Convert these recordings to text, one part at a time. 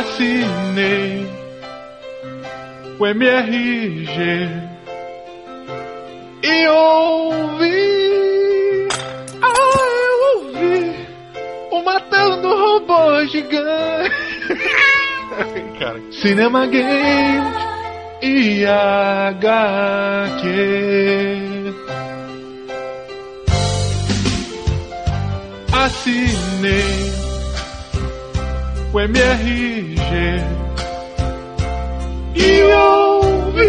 assinei o MRG e ouvi, ah, eu ouvi o Matando Robô Gigante. Cara, Cinema Games e HQ. Assinei o MRG e ouvi,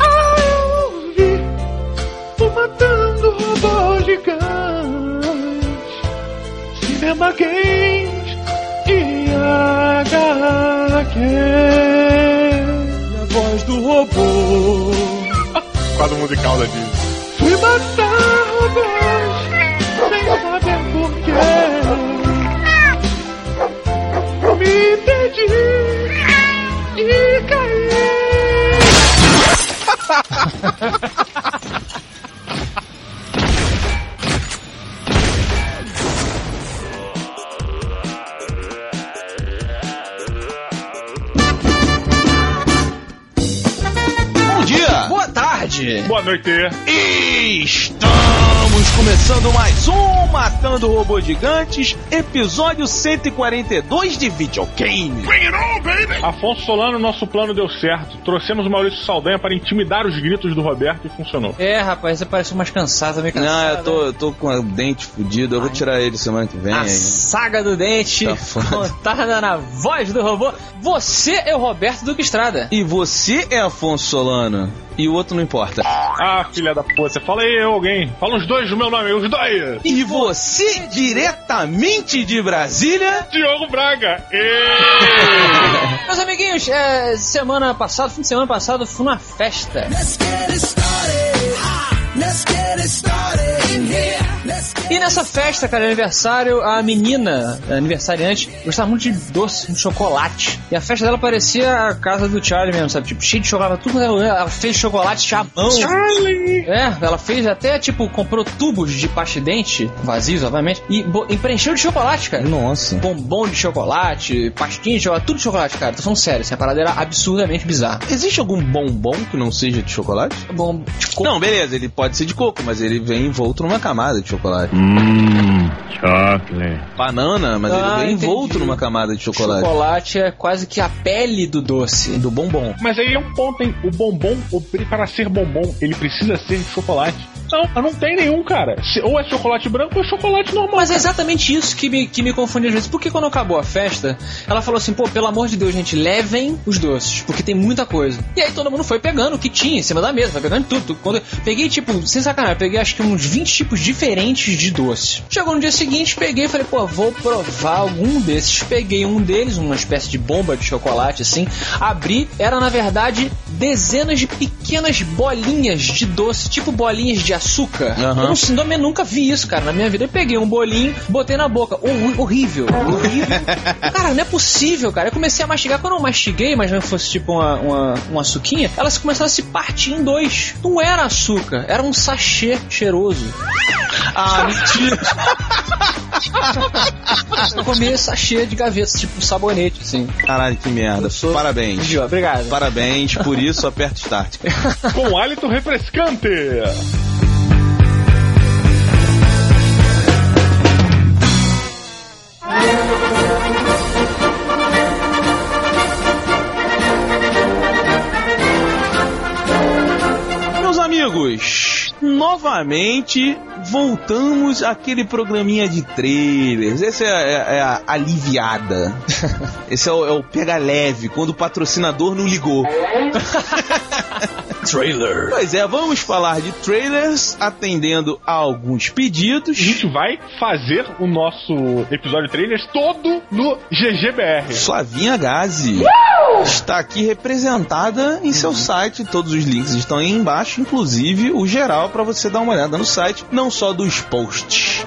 ah, eu ouvi o Matando Robô Gigante, Cinema Games e HQ. E a voz do robô. Quadro musical da Disney. Fui matar caí. Bom dia! Boa tarde! Boa noite. Estamos começando mais um Matando Robôs Gigantes, episódio 142 de videogame. Afonso Solano, nosso plano deu certo. Trouxemos o Maurício Saldanha para intimidar os gritos do Roberto e funcionou. É, rapaz, você parece mais cansado, meio cansado. Não, eu tô, eu tô com o dente fudido, eu vou tirar ele semana que vem. A aí. saga do dente, Tá contada na voz do robô. Você é o Roberto Duque Estrada. E você é Afonso Solano, e o outro não importa. Ah, filha da puta. Fala aí alguém. Fala os dois do meu nome, os dois. E você, diretamente de Brasília, Diogo Braga. Meus amiguinhos, é, semana passada, fim de semana passado, fui numa festa. E nessa festa, cara, aniversário, a menina, a aniversariante, gostava muito de doce, de chocolate. E a festa dela parecia a casa do Charlie mesmo, sabe? Tipo, cheio de chocolate, tudo ela fez chocolate chamão. Charlie. É, ela fez até, tipo, comprou tubos de pasta de dente, vazios, obviamente, e, e preencheu de chocolate, cara. Nossa. Bombom de chocolate, pastinha de chocolate, tudo de chocolate, cara. Tô falando sério, essa parada era absurdamente bizarra. Existe algum bombom que não seja de chocolate? Bom, de coco. Não, beleza, ele pode ser de coco, mas ele vem envolto numa camada de chocolate. Hum, chocolate. Banana, mas Ah, ele vem envolto numa camada de chocolate. chocolate é quase que a pele do doce. Do bombom. Mas aí é um ponto, hein? O bombom, para ser bombom, ele precisa ser de chocolate. Não, mas não tem nenhum, cara. Ou é chocolate branco ou é chocolate normal. Mas é exatamente isso que me, que me confunde às vezes. Porque quando acabou a festa, ela falou assim, pô, pelo amor de Deus, gente, levem os doces, porque tem muita coisa. E aí todo mundo foi pegando o que tinha em cima da mesa, foi pegando tudo. tudo. Quando eu peguei, tipo, sem sacanagem, peguei acho que uns 20 tipos diferentes de doce. Chegou no dia seguinte, peguei e falei, pô, vou provar algum desses. Peguei um deles, uma espécie de bomba de chocolate, assim, abri, era na verdade dezenas de pequenas bolinhas de doce, tipo bolinhas de açúcar. Aham. Eu não sei, eu nunca vi isso, cara, na minha vida. Eu peguei um bolinho, botei na boca. Hor- horrível. Horrível. cara, não é possível, cara. Eu comecei a mastigar. Quando eu mastiguei, mas não fosse tipo uma, uma, uma suquinha, elas começaram a se partir em dois. Não era açúcar, era um sachê cheiroso. Ah, mentira. Eu comi sachê de gavetas, tipo sabonete, assim. Caralho, que merda. Parabéns. Viu? Obrigado. Parabéns, por isso aperta start. Com hálito refrescante. Novamente voltamos àquele programinha de trailers. Essa é, é- é a aliviada. Esse é o, é o pega leve, quando o patrocinador não ligou. Trailer. Pois é, vamos falar de trailers atendendo a alguns A pedidos. gente vai fazer o nosso episódio trailers todo no GGBR. Flavinha Gazi está aqui representada em seu site. Todos os links estão aí embaixo, inclusive o geral para você dar uma olhada no site, não só dos posts.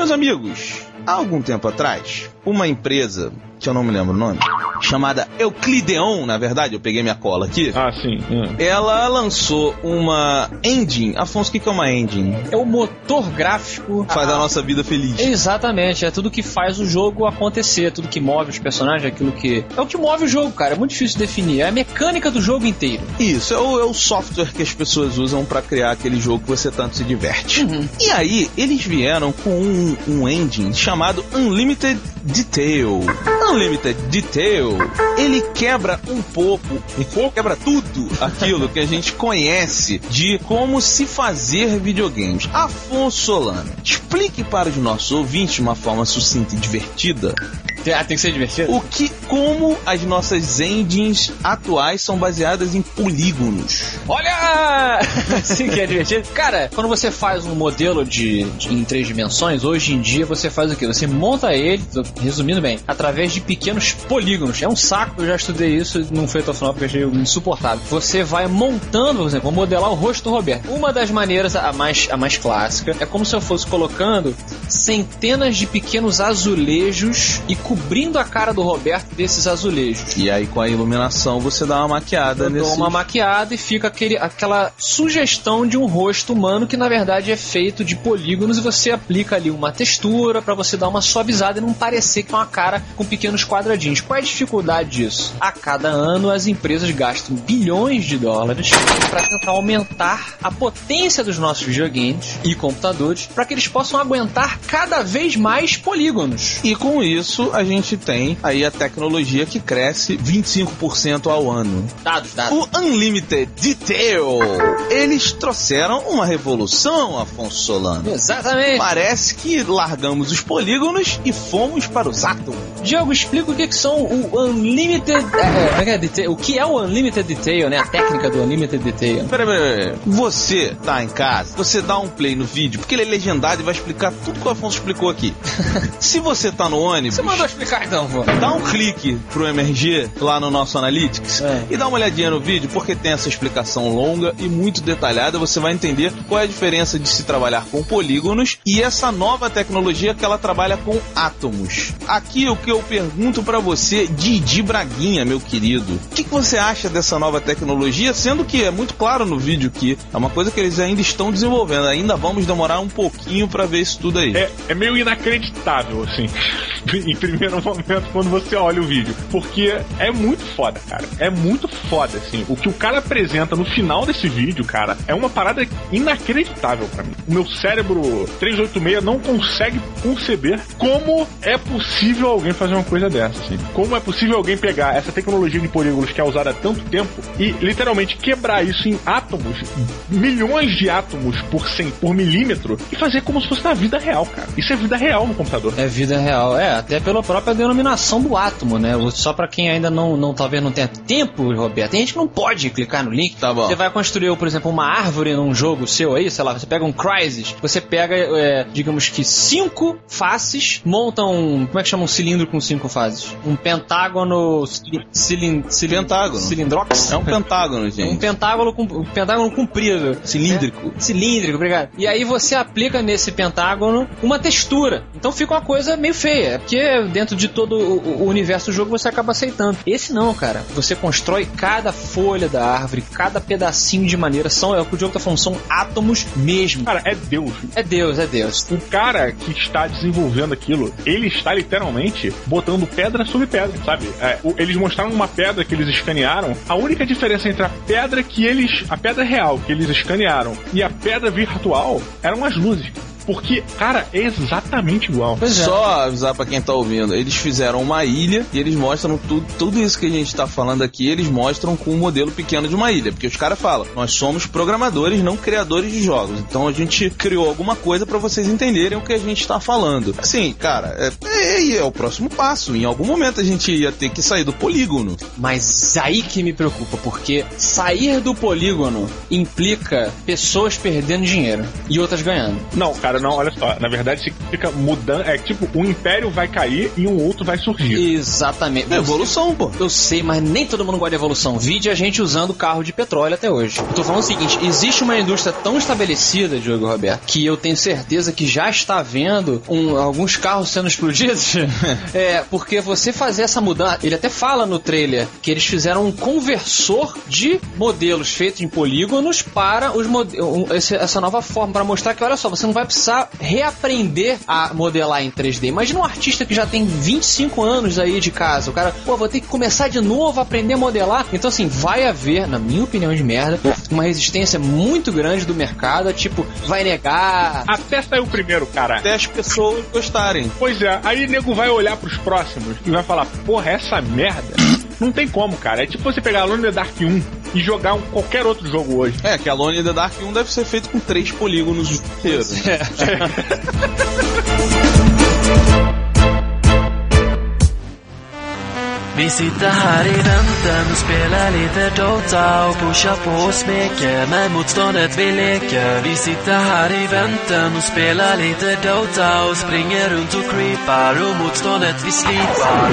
Meus amigos. Há algum tempo atrás, uma empresa que eu não me lembro o nome, chamada Euclideon, na verdade, eu peguei minha cola aqui. Ah, sim. hum. Ela lançou uma engine. Afonso, o que que é uma engine? É o motor gráfico. Faz a nossa vida feliz. Exatamente, é tudo que faz o jogo acontecer, tudo que move os personagens, aquilo que. É o que move o jogo, cara. É muito difícil de definir. É a mecânica do jogo inteiro. Isso, é o, é o software que as pessoas usam pra criar aquele jogo que você tanto se diverte. E aí, eles vieram com um, um engine chamado Unlimited Detail. Unlimited Detail, ele quebra um pouco, um pouco, quebra tudo aquilo que a gente conhece de como se fazer videogames. Afonso Solano, explique para os nossos ouvintes de uma forma sucinta e divertida Ah, tem que ser divertido? o que, como as nossas engines atuais são baseadas em polígonos. Olha! Assim que é divertido. Cara, quando você faz um modelo de, de- em três dimensões, hoje em dia você faz o quê? Você monta ele, resumindo bem, através de pequenos polígonos. É um saco, eu já estudei isso, não foi até o final porque achei insuportável. Você vai montando, por exemplo, vou modelar o rosto do Roberto. Uma das maneiras, a mais, a mais clássica, é como se eu fosse colocando centenas de pequenos azulejos e cobrindo a cara do Roberto desses azulejos. E aí, com a iluminação, você dá uma maquiada nesse. dou uma maquiada e fica aquele, aquela sugestão de um rosto humano que na verdade é feito de polígonos e você aplica ali uma textura pra você dar uma suavizada e não parecer que é uma cara com pequenos quadradinhos. Qual é a dificuldade disso? A cada ano as empresas gastam bilhões de dólares para tentar aumentar a potência dos nossos videogames e computadores para que eles possam aguentar cada vez mais polígonos. E com isso, a gente tem aí a tecnologia que cresce 25% ao ano. Dados, dados. O Unlimited Detail. Eles trouxeram uma revolução, Afonso Solano. Exatamente. Parece que largamos os polígonos e fomos para os átomos. Diogo, explica o que, que são o Unlimited. é, é é detail? O que é o Unlimited Detail, né? A técnica do Unlimited Detail. Peraí, peraí. Você tá em casa, você dá um play no vídeo, porque ele é legendado e vai explicar tudo que o Afonso explicou aqui. Se você tá no ônibus, Você explicar então, vô. dá um clique pro MRG lá no nosso Analytics É. e dá uma olhadinha no vídeo, porque tem essa explicação longa e muito detalhada. Você vai entender qual é a diferença de se trabalhar com polígonos e essa nova tecnologia que ela trabalha com átomos. Aqui o que eu pergunto pra você, Didi Braguinha, meu querido, o que, que você acha dessa nova tecnologia? Sendo que é muito claro no vídeo que é uma coisa que eles ainda estão desenvolvendo, ainda vamos demorar um pouquinho pra ver isso tudo aí. É, é meio inacreditável, assim, em primeiro momento, quando você olha o vídeo. Porque é muito foda, cara. É muito foda, assim. O que o cara apresenta no final desse vídeo, cara, é uma parada inacreditável pra mim. O meu cérebro 386 não consegue conceber como é possível alguém fazer uma coisa dessa, assim. Como é possível alguém pegar essa tecnologia de polígonos que é usada há tanto tempo e literalmente quebrar isso em átomos, milhões de átomos por 100 por milímetro e fazer como se fosse na vida real, cara. Isso é vida real no computador. É vida real. É, até pela própria denominação do átomo, né? Só pra quem ainda não, não talvez não tenha tempo, Roberto. Tem gente que não pode clicar no link. Tá bom. Você vai construir, por exemplo, uma árvore num jogo seu aí, sei lá, você pega um Crysis, você pega, é, digamos que cinco faces, monta um. Como é que chama um cilindro com cinco faces? Um pentágono. Cilin, cilin, Pentágono. Cilindrox? É um pentágono, Um gente. pentágono, com, um pentágono comprido. Cilíndrico. É, cilíndrico, obrigado. E aí você aplica nesse pentágono uma textura. Então fica uma coisa meio feia. É porque dentro de todo o, universo do jogo você acaba aceitando. Esse não, cara. Você constrói cada folha da árvore, cada pedacinho de maneira. São, é o que o jogo tá falando, são átomos mesmo. Cara, é Deus. É Deus, é Deus. O cara que está desenvolvendo aquilo, ele está literalmente botando pedra sobre pedra, sabe? É, eles mostraram uma pedra que eles escanearam. A única diferença entre a pedra que eles. a pedra real que eles escanearam e a pedra virtual eram as luzes. Porque, cara, é exatamente igual. Pois é. Só avisar pra quem tá ouvindo, eles fizeram uma ilha e eles mostram tudo, tudo isso que a gente tá falando aqui, eles mostram com um modelo pequeno de uma ilha, porque os caras falam, nós somos programadores, não criadores de jogos. Então a gente criou alguma coisa pra vocês entenderem o que a gente tá falando. Assim, cara, é, é, é o próximo passo. Em algum momento a gente ia ter que sair do polígono. Mas aí que me preocupa, porque sair do polígono implica pessoas perdendo dinheiro e outras ganhando. Não, cara, não, olha só. Na verdade, significa mudando. É tipo, um império vai cair e um outro vai surgir. Exatamente. É evolução, pô. Eu sei, mas nem todo mundo gosta de evolução. Vide a gente usando carro de petróleo até hoje. Eu tô falando o seguinte: existe uma indústria tão estabelecida, Diogo Roberto, que eu tenho certeza que já está vendo um- alguns carros sendo explodidos. é, porque você fazer essa mudança. Ele até fala no trailer que eles fizeram um conversor de modelos feitos em polígonos para os um, esse- essa nova forma, para mostrar que, olha só, você não vai precisar reaprender a modelar em 3D. Imagina um artista que já tem 25 anos aí de casa. O cara, pô, vou ter que começar de novo a aprender a modelar. Então, assim, vai haver, na minha opinião de merda, uma resistência muito grande do mercado. Tipo, vai negar. Até sair o primeiro, cara. Até as pessoas gostarem. Pois é, aí o nego vai olhar pros próximos e vai falar, porra, essa merda. Não tem como, cara. É tipo você pegar in the Dark 1 e jogar um, qualquer outro jogo hoje. É, que Alone in the Dark 1 deve ser feito com três polígonos inteiros. Vi sitter här i och spelar lite Dota och pushar på och smeker med motståndet vi leker. Vi sitter här i väntan och spelar lite Dota och springer runt och creepar och motståndet vi slipar.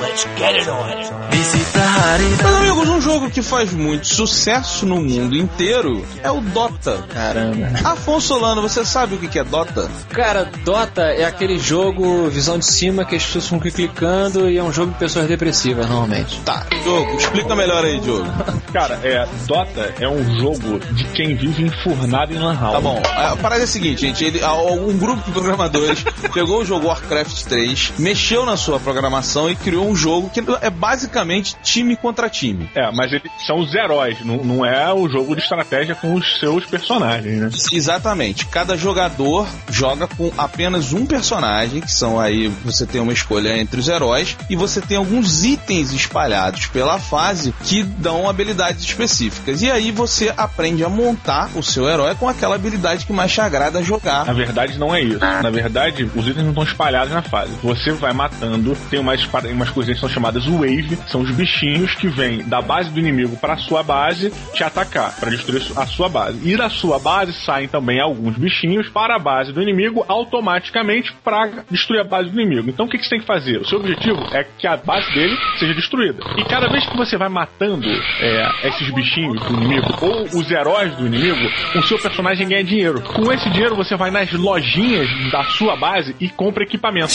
Vi sitter här i Meus amigos, um jogo que faz muito sucesso no mundo inteiro é o Dota. Caramba. Afonso Solano, você sabe o que é Dota? Cara, Dota é aquele jogo visão de cima que as pessoas ficam clicando e é um jogo de pessoas depressivas, normalmente. Tá, Diogo, explica melhor aí, Diogo. Cara, é, Dota é um jogo de quem vive enfurnado em Lan House. Tá bom, a parada é a seguinte, gente. Ele, um grupo de programadores pegou o jogo Warcraft 3, mexeu na sua programação e criou um jogo que é basicamente time contra time. É, mas eles são os heróis, não, não é o jogo de estratégia com os seus personagens, né? Exatamente. Cada jogador joga com apenas um personagem, que são aí você tem uma escolha entre os heróis e você tem alguns itens espalhados pela fase que dão habilidades específicas. E aí você aprende a montar o seu herói com aquela habilidade que mais te agrada jogar. Na verdade, não é isso. Na verdade, os itens não estão espalhados na fase. Você vai matando, tem umas, umas coisinhas que são chamadas wave, são os bichinhos que vêm da base do inimigo para a sua base te atacar, para destruir a sua base. E da sua base saem também alguns bichinhos para a base do inimigo automaticamente para destruir a base do inimigo. Então o que, que você tem que fazer? O seu objetivo é que a base dele seja destruída. E cada vez que você vai matando é, esses bichinhos do inimigo ou os heróis do inimigo, o seu personagem ganha dinheiro. Com esse dinheiro você vai nas lojinhas da sua base e compra equipamento.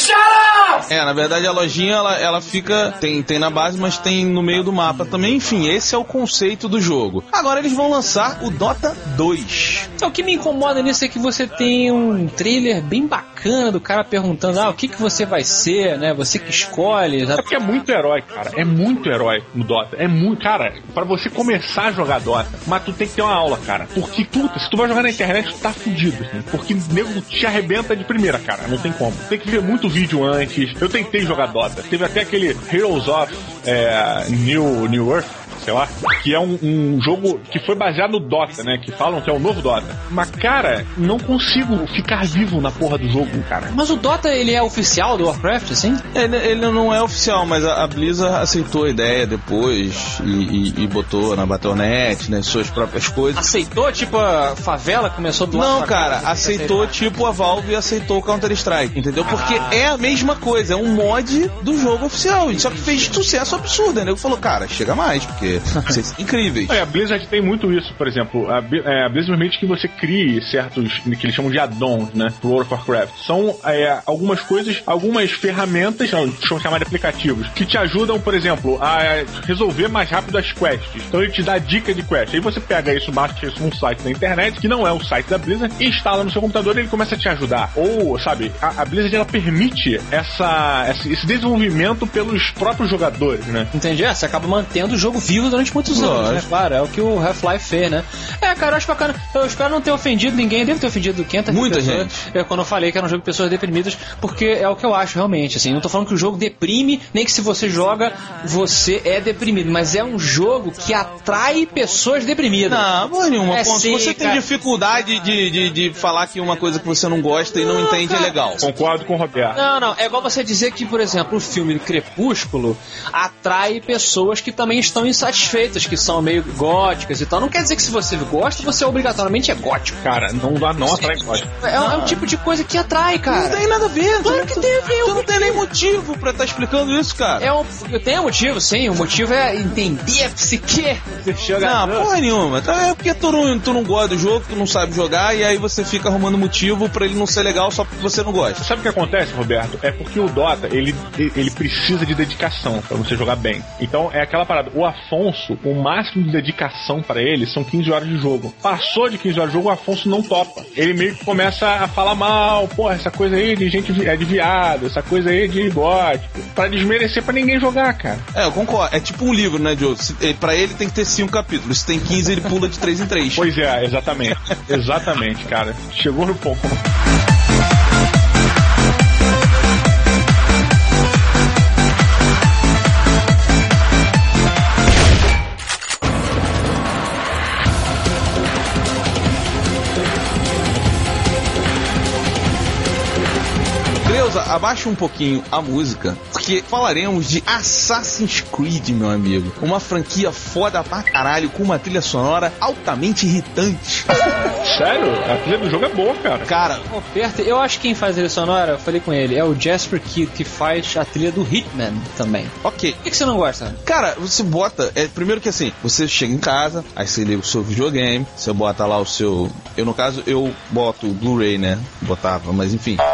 É, na verdade a lojinha ela, ela fica. Tem, tem na base, mas tem no meio do mapa também. Enfim, esse é o conceito do jogo. Agora eles vão lançar o Dota 2. Então, o que me incomoda nisso é que você tem um trailer bem bacana do cara perguntando, ah, o que, que você vai ser, né? Você que escolhe. É porque é muito herói, cara. É muito herói no Dota. É muito. Cara, pra você começar a jogar Dota, mas tu tem que ter uma aula, cara. Porque, puta, se tu vai jogar na internet, tu tá fudido, assim. Porque nego te arrebenta de primeira, cara. Não tem como. Tem que ver muito vídeo antes. Eu tentei jogar Dota. Teve até aquele Heroes of é, New, New Earth. Sei lá, que é um, um jogo que foi baseado no Dota, né? Que falam que é o novo Dota. Mas, cara, não consigo ficar vivo na porra do jogo, cara. Mas o Dota, ele é oficial do Warcraft, assim? Ele, ele não é oficial, mas a, a Blizzard aceitou a ideia depois e, e- e botou na Battle.net, né, suas próprias coisas. Aceitou, tipo, a favela começou do Não, cara, aceitou tipo a Valve aceitou o Counter-Strike, entendeu? Porque é a mesma coisa, é um mod do jogo oficial. Só que fez sucesso absurdo, né? Ele falou, cara, chega mais, porque são incríveis. É, a Blizzard tem muito isso, por exemplo. A, é, a Blizzard permite que você crie certos, que eles chamam de add-ons, né, pro World of Warcraft. São é, algumas coisas, algumas ferramentas, eu chamar de aplicativos, que te ajudam, por exemplo, a resolver mais rápido as quests. Então ele te dá dica de quest. Aí você pega isso, baixa isso num site da internet, que não é o site da Blizzard, e instala no seu computador e ele começa a te ajudar. Ou, sabe, a, a Blizzard ela permite essa, esse, esse desenvolvimento pelos próprios jogadores, né? Entendi? É, você acaba mantendo o jogo vivo durante muitos anos, né? Lógico. Claro, é o que o Half-Life fez, né? É, cara, eu acho bacana. Eu espero não ter ofendido ninguém. Devo ter ofendido 500 mil Muita pessoas, gente. É, quando eu falei que era um jogo de pessoas deprimidas, porque é o que eu acho, realmente. Assim, não tô falando que o jogo deprime, nem que se você joga, você é deprimido. Mas é um jogo que atrai pessoas deprimidas. Não, porra nenhuma. É Ponto. Sim, você tem cara. dificuldade de, de, de falar que uma coisa que você não gosta e não, entende é legal. Concordo com o Roberto. Não, não. É igual você dizer que, por exemplo, o filme Crepúsculo atrai pessoas que também estão satisfeitas, que são meio góticas e tal. Não quer dizer que se você gosta, você obrigatoriamente é gótico. Cara, não dá não atrai gótico. É, é um tipo de coisa que atrai, Não cara. tem nada a ver. Claro que tem a ver. Tu não tem nem motivo pra estar explicando isso, cara. É um, eu tenho um motivo, sim. O motivo é entender a psique do Não, porra nenhuma. Tá, É porque tu não, tu não gosta do jogo, tu não sabe jogar, e aí você fica arrumando motivo pra ele não ser legal só porque você não gosta. Sabe o que acontece, Roberto? É porque o Dota, ele, ele precisa de dedicação pra você jogar bem. Então é aquela parada. O Afonso, o máximo de dedicação pra ele são 15 horas de jogo. Passou de 15 horas de jogo, o Afonso não topa. Ele meio que começa a falar mal, pô, essa coisa aí de gente é de viado, essa coisa aí de gótico. Pra desmerecer pra ninguém jogar, cara. É, eu concordo. É tipo um livro, né, Diogo? Pra ele tem que ter cinco capítulos. Se tem 15, ele pula de 3 em 3. Pois é, exatamente. exatamente, cara. Chegou no ponto. Abaixa um pouquinho a música, porque falaremos de Assassin's Creed, meu amigo. Uma franquia foda pra caralho, com uma trilha sonora altamente irritante. Sério? A trilha do jogo é boa, cara. Cara, Oferta, eu acho que quem faz a trilha sonora, eu falei com ele, é o Jasper Kidd, que faz a trilha do Hitman também. ok. Por que, que você não gosta? Cara, você bota. É, primeiro que assim, você chega em casa, aí você liga o seu videogame, você bota lá o seu. Eu, no caso, eu boto o Blu-ray, né? Botava, mas enfim.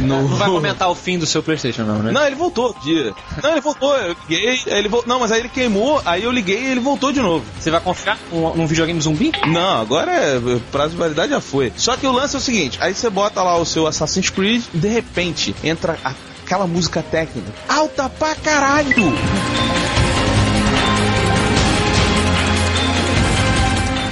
No... Não vai comentar o fim do seu PlayStation, não, né? Não, ele voltou, dia. Não, ele voltou, eu liguei, ele voltou. Não, mas aí ele queimou, aí eu liguei e ele voltou de novo. Você vai confiar num, num videogame zumbi? Não, agora é. Prazo de validade já foi. Só que o lance é o seguinte: aí você bota lá o seu Assassin's Creed, de repente entra a- aquela música técnica alta pra caralho.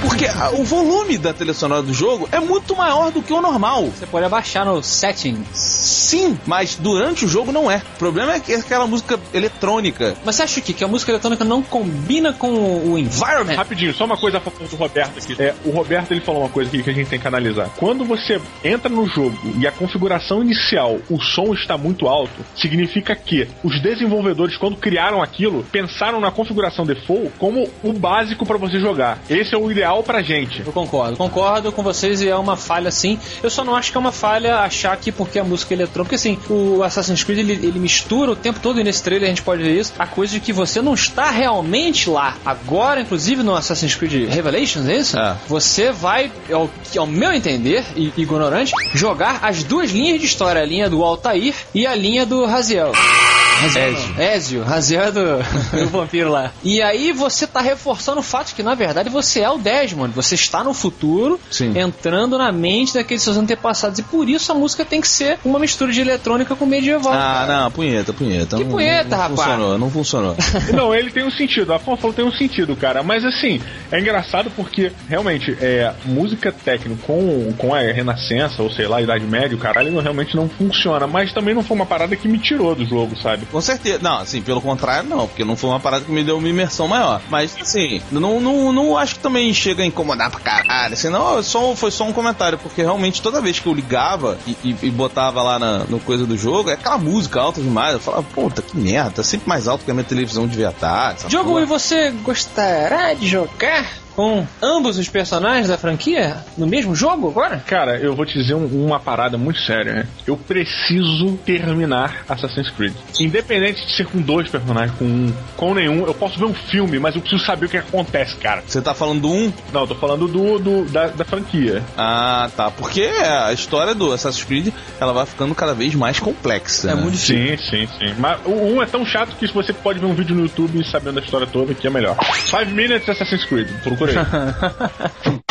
Porque a- o volume da trilha sonora do jogo é muito maior do que o normal. Você pode abaixar no settings. Sim, mas durante o jogo não é. O problema é que é aquela música eletrônica. Mas você acha que, que a música eletrônica não combina com o environment? Rapidinho, só uma coisa a favor do Roberto aqui. É, o Roberto ele falou uma coisa aqui que a gente tem que analisar. Quando você entra no jogo e a configuração inicial, o som está muito alto, significa que os desenvolvedores, quando criaram aquilo, pensaram na configuração default como o básico para você jogar. Esse é o ideal pra gente. Eu concordo, concordo com vocês e é uma falha sim. Eu só não acho que é uma falha achar que porque a música é eletrônica, porque assim, o Assassin's Creed ele, ele mistura o tempo todo e nesse trailer a gente pode ver isso, a coisa de que você não está realmente lá. Agora, inclusive no Assassin's Creed Revelations, é isso? É. Você vai, ao, ao meu entender, e ignorante, jogar as duas linhas de história, a linha do Altair e a linha do Raziel. Raziel não. Ezio, Raziel é do, do vampiro lá. E aí você tá reforçando o fato de que, na verdade, você é o Desmond. Você está no futuro, Sim. entrando na mente daqueles seus antepassados. E por isso a música tem que ser uma mistura de eletrônica com medieval. Ah, cara. não, punheta, punheta. Que Não- punheta, não rapaz? Funcionou, não funcionou. Não, ele tem um sentido. A falou que tem um sentido, cara. Mas assim, é engraçado porque realmente é música técnica com, com a Renascença, ou sei lá, Idade Média, o caralho, não, realmente não funciona. Mas também não foi uma parada que me tirou do jogo, sabe? Com certeza. Não, assim, pelo contrário, não, porque não foi uma parada que me deu uma imersão maior. Mas, assim, não, não, não acho que também chega a incomodar pra caralho. Assim, não, só, foi só um comentário, porque realmente toda vez que eu ligava e, e- e botava lá na, no coisa do jogo, é aquela música alta demais. Eu falava, puta, que merda, tá sempre mais alto que a minha televisão devia estar. essa Diogo, e você gostará de jogar com ambos os personagens da franquia no mesmo jogo agora? Cara, eu vou te dizer um- uma parada muito séria, né? Eu preciso terminar Assassin's Creed. Independente de ser com dois personagens, com um, com nenhum, eu posso ver um filme, mas eu preciso saber o que acontece, cara. Você tá falando do 1? Não, eu tô falando do, do- da, da franquia. Ah, tá. Porque a história do Assassin's Creed, ela vai ficando cada vez mais complexa. É né? muito Sim, sim, sim. Mas o um é tão chato que se você pode ver um vídeo no YouTube sabendo a história toda, que é melhor. Five Minutes Assassin's Creed, procura aí.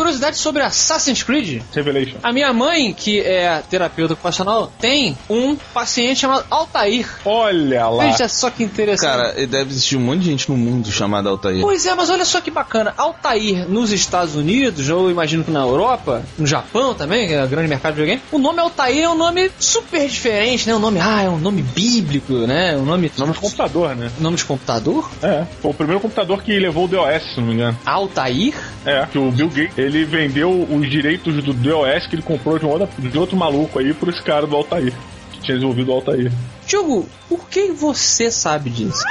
Curiosidade sobre Assassin's Creed. Revelation. A minha mãe, que é terapeuta ocupacional, tem um paciente chamado Altair. Olha lá. Veja só que interessante. Cara, deve existir um monte de gente no mundo chamada Altair. Pois é, mas olha só que bacana. Altair nos Estados Unidos, ou eu imagino que na Europa, no Japão também, que é o grande mercado de videogame, o nome Altair é um nome super diferente, né? Um nome, ah, é um nome bíblico, né? Um nome. Nome de computador, né? Nome de computador? É. Foi o primeiro computador que levou o DOS, se não me engano. Altair? É, que o Bill Gates, ele vendeu os direitos do DOS que ele comprou de, um outro, de outro maluco aí por esse cara do Altair. tinha desenvolvido o Altair. Diogo, por que você sabe disso?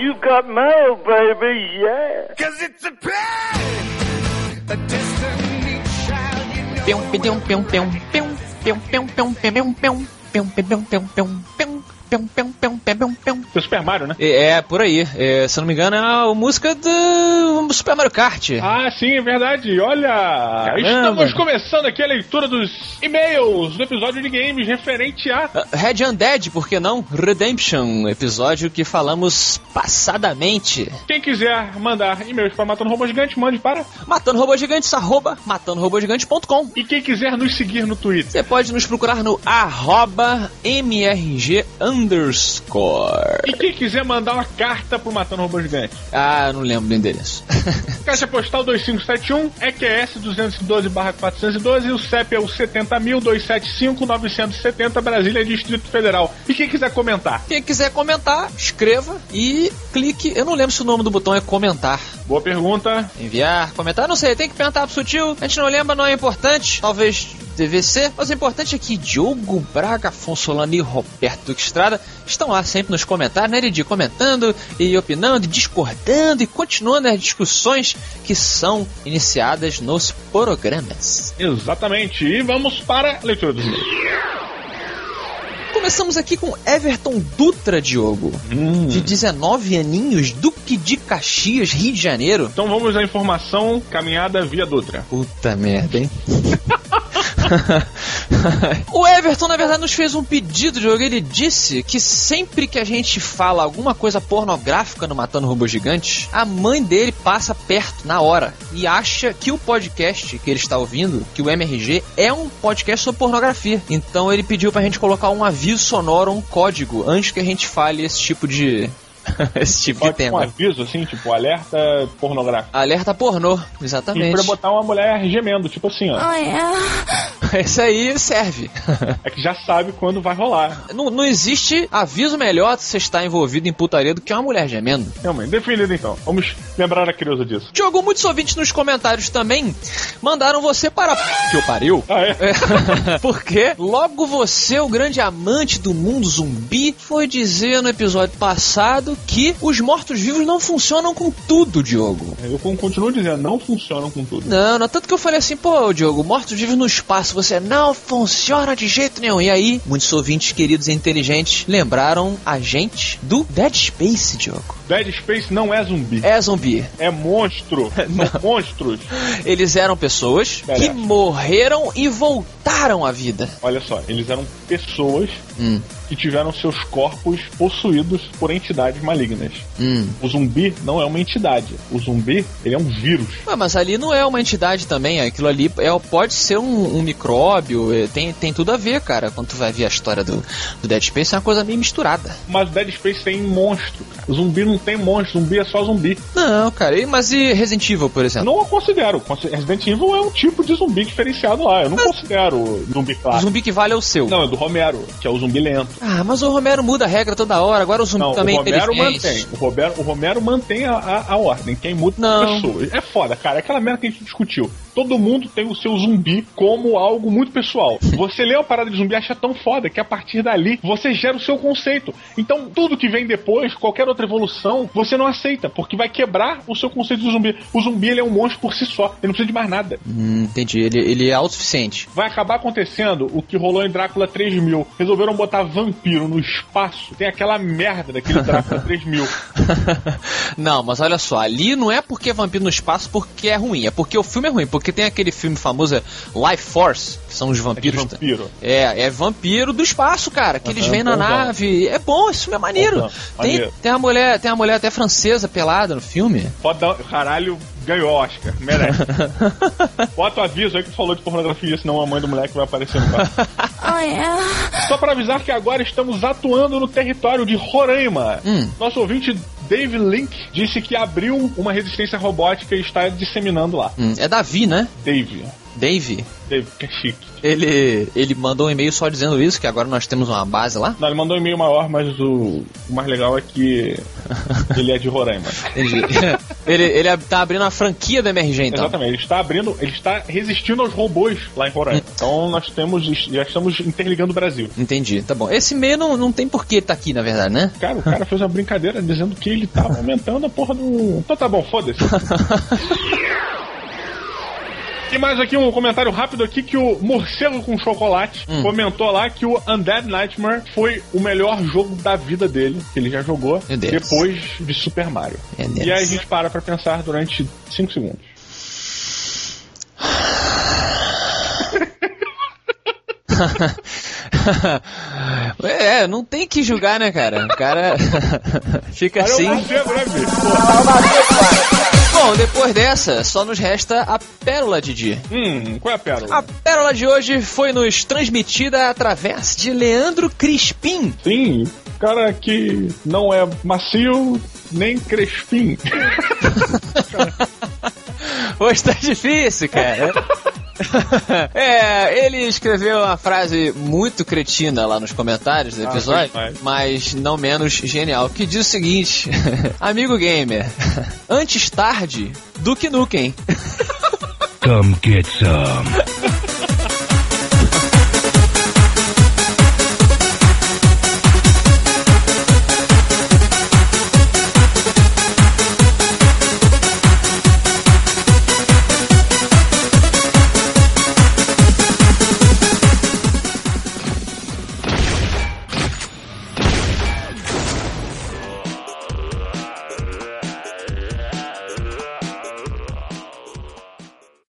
You got mail, baby, yeah. Peum, peum, peum, peum, peum, peum, peum, peum. Pum, pum, pum, pum, pum. Foi Super Mario, né? É, é, por aí. É, se não me engano, é a música do Super Mario Kart. Ah, sim, é verdade. Olha, estamos começando aqui a leitura dos e-mails do episódio de games referente a. Uh, Red Undead, por que não? Redemption, episódio que falamos passadamente. Quem quiser mandar e-mails para Matando Robô Gigante, mande para Matando Robô Gigantes, arroba matandorobogigante.com. E quem quiser nos seguir no Twitter, Você pode nos procurar no arroba MRG underscore. E quem quiser mandar uma carta pro Matando Robô Gigante, Ah, eu não lembro do endereço. Caixa Postal 2571, EQS 212-412 e o CEP é o 70.275-970, Brasília, Distrito Federal. E quem quiser comentar? Quem quiser comentar, escreva e clique. Eu não lembro se o nome do botão é comentar. Boa pergunta. Enviar, comentar, não sei, tem que perguntar pro sutil. A gente não lembra, não é importante. Talvez ser. Mas o importante é que Diogo Braga, Afonso Solano e Roberto Duque Estrada estão lá sempre nos comentários, né, Lidi? Comentando e opinando, e discordando e continuando as discussões que são iniciadas nos programas. Exatamente. E vamos para a leitura dos e-mails. Começamos aqui com Everton Dutra, Diogo. De 19 aninhos, Duque de Caxias, Rio de Janeiro. Então vamos à informação caminhada via Dutra. Puta merda, hein? o Everton, na verdade, nos fez um pedido, Diogo. Ele disse que sempre que a gente fala alguma coisa pornográfica no Matando Robô Gigante, a mãe dele passa perto na hora e acha que o podcast que ele está ouvindo, que o MRG, é um podcast sobre pornografia. Então ele pediu pra gente colocar um aviso sonoro, um código, antes que a gente fale esse tipo de. esse tipo de Pode um tema. aviso assim, tipo alerta pornográfico. Alerta pornô, E exatamente. pra botar uma mulher gemendo, tipo assim, ó. Esse aí serve. É que já sabe quando vai rolar. Não, não existe aviso melhor de você estar envolvido em putaria do que uma mulher gemendo. Realmente, definido então. Vamos lembrar a Creuza disso. Diogo, muitos ouvintes nos comentários também mandaram você para que eu pariu. Ah, é? É, porque logo você, o grande amante do mundo zumbi, foi dizer no episódio passado que os mortos-vivos não funcionam com tudo, Diogo. Eu con- continuo dizendo, não funcionam com tudo. Não, não, tanto que eu falei assim, pô, Diogo, mortos-vivos no espaço, você não funciona de jeito nenhum. E aí, muitos ouvintes queridos e inteligentes lembraram a gente do Dead Space, Diogo. Dead Space não é zumbi. É zumbi. É monstro. São monstros. Eles eram pessoas Pera. que morreram e voltaram à vida. Olha só, eles eram pessoas Hum. que tiveram seus corpos possuídos por entidades malignas. Hum. O zumbi não é uma entidade. O zumbi, ele é um vírus. Ué, mas ali não é uma entidade também, aquilo ali é, pode ser um, um micróbio, é, tem, tem tudo a ver, cara. Quando tu vai ver a história do, do Dead Space, é uma coisa meio misturada. Mas Dead Space tem monstro, cara. O zumbi não tem monstro, zumbi é só zumbi. Não, cara, e- mas e Resident Evil, por Eu exemplo? não o considero. Consi- Resident Evil é um tipo de zumbi diferenciado lá. Eu não considero zumbi O clássico. zumbi que vale é o seu. Não, é do Romero, que é o zumbi lento. Ah, mas o Romero muda a regra toda hora, agora o zumbi Não, também o é Romero mantém. O Romero, o Romero mantém a, a, a ordem. Quem muda Não. são pessoas. É foda, cara. É aquela merda que a gente discutiu. Todo mundo tem o seu zumbi como algo muito pessoal. Você lê uma parada de zumbi e acha tão foda que a partir dali você gera o seu conceito. Então tudo que vem depois, qualquer outra evolução, você não aceita, porque vai quebrar o seu conceito de zumbi. O zumbi ele é um monstro por si só. Ele não precisa de mais nada. Hum, entendi, ele, ele é autossuficiente. Vai acabar acontecendo o que rolou em Drácula 3000. Resolveram botar vampiro no espaço. Tem aquela merda daquele Drácula 3000. não, mas olha só, ali não é porque é vampiro no espaço porque é ruim, é porque o filme é ruim, porque tem aquele filme famoso é Life Force, que são os vampiros. vampiro. É, é vampiro do espaço, cara, que eles Aham, vêm na nave. É bom, esse filme é maneiro. Bonzão, Tem, maneiro. tem uma mulher, tem uma mulher até francesa pelada no filme. Pode dar. Caralho, ganhou Oscar. Merece. Bota o aviso aí que tu falou de pornografia, senão a mãe do moleque vai aparecer no quarto. Só pra avisar que agora estamos atuando no território de Roraima. Hum. Nosso ouvinte Dave Link disse que abriu uma resistência robótica e está disseminando lá. Hum, é Davi, né? Dave. Dave, Dave, que é chique. ele, ele mandou um e-mail só dizendo isso, que agora nós temos uma base lá. Não, ele mandou um e-mail maior, mas o, o mais legal é que ele é de Roraima. Entendi. ele, ele tá abrindo a franquia da MRG, então. Exatamente, ele está abrindo, ele está resistindo aos robôs lá em Roraima. Então nós temos, já estamos interligando o Brasil. Entendi, tá bom. Esse e-mail não, não tem por que tá aqui, na verdade, né? Cara, o cara fez uma brincadeira dizendo que ele tava aumentando a porra do. Então tá bom, foda-se. E mais aqui um comentário rápido aqui que o Morcego com Chocolate Hum. comentou lá que o Undead Nightmare foi o melhor jogo da vida dele, que ele já jogou, depois de Super Mario. E aí a gente para pra pensar durante 5 segundos. é, não tem que julgar, né, cara? O cara fica Cara, é assim. o morcego, né, bicho? Bom, depois dessa, só nos resta a pérola, Didi. Hum, qual é a pérola? A pérola de hoje foi nos transmitida através de Leandro Crispim. Sim, cara que não é macio nem crespim. Hoje tá difícil, cara. é, ele escreveu uma frase muito cretina lá nos comentários do Ah, episódio, demais. mas não menos genial, que diz o seguinte: Amigo gamer, antes tarde do que nukem. Come get some.